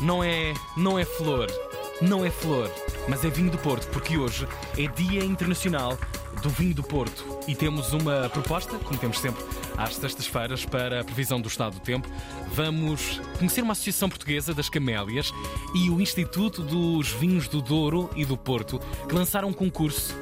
não é, não é flor, não é flor, mas é vinho do Porto, porque hoje é Dia Internacional do Vinho do Porto e temos uma proposta, como temos sempre às sextas-feiras, para a previsão do estado do tempo. Vamos conhecer uma associação portuguesa das camélias e o Instituto dos Vinhos do Douro e do Porto, que lançaram um concurso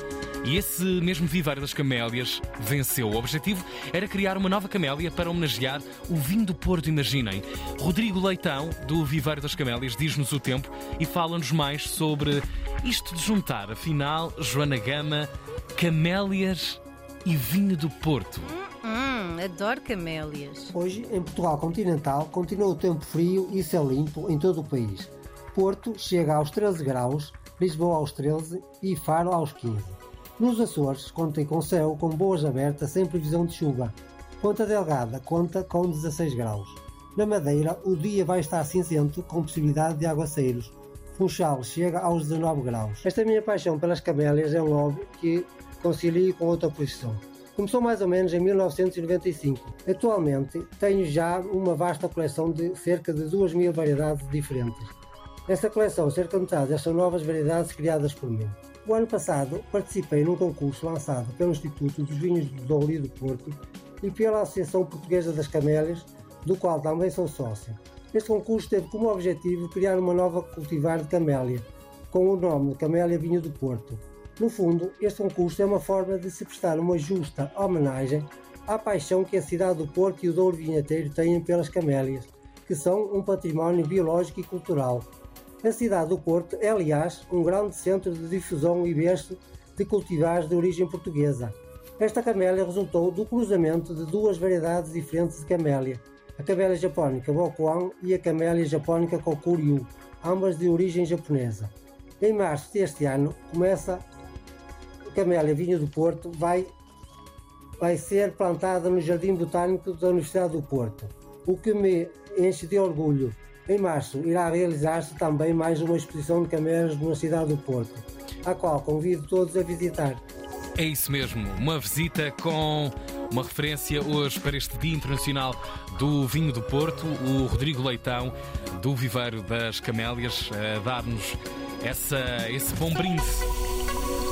e esse mesmo Viveiro das Camélias venceu. O objetivo era criar uma nova camélia para homenagear o vinho do Porto, imaginem. Rodrigo Leitão, do Viveiro das Camélias, diz-nos o tempo e fala-nos mais sobre isto de juntar, afinal, Joana Gama, camélias e vinho do Porto. Hum, adoro camélias. Hoje, em Portugal continental, continua o tempo frio e céu limpo em todo o país. Porto chega aos 13 graus, Lisboa aos 13 e Faro aos 15. Nos Açores, contem com céu com boas abertas sem previsão de chuva. Ponta Delgada conta com 16 graus. Na Madeira, o dia vai estar cinzento com possibilidade de aguaceiros. Funchal chega aos 19 graus. Esta minha paixão pelas camélias é um hobby que concilio com outra posição. Começou mais ou menos em 1995. Atualmente tenho já uma vasta coleção de cerca de 2 mil variedades diferentes. Nesta coleção, cerca de metade são novas variedades criadas por mim. O ano passado participei num concurso lançado pelo Instituto dos Vinhos do Douro e do Porto e pela Associação Portuguesa das Camélias, do qual também sou sócio. Este concurso teve como objetivo criar uma nova cultivar de camélia, com o nome de Camélia Vinho do Porto. No fundo, este concurso é uma forma de se prestar uma justa homenagem à paixão que a cidade do Porto e o Douro Vinheteiro têm pelas camélias, que são um património biológico e cultural a cidade do Porto é, aliás, um grande centro de difusão e berço de cultivares de origem portuguesa. Esta camélia resultou do cruzamento de duas variedades diferentes de camélia, a camélia japónica Bokuan e a camélia japónica Kokuryu, ambas de origem japonesa. Em março deste ano, começa a camélia Vinho do Porto, vai, vai ser plantada no Jardim Botânico da Universidade do Porto, o que me enche de orgulho em março irá realizar-se também mais uma exposição de camélias na cidade do Porto, a qual convido todos a visitar. É isso mesmo, uma visita com uma referência hoje para este Dia Internacional do Vinho do Porto, o Rodrigo Leitão, do Viveiro das Camélias, a dar-nos esse bom brinde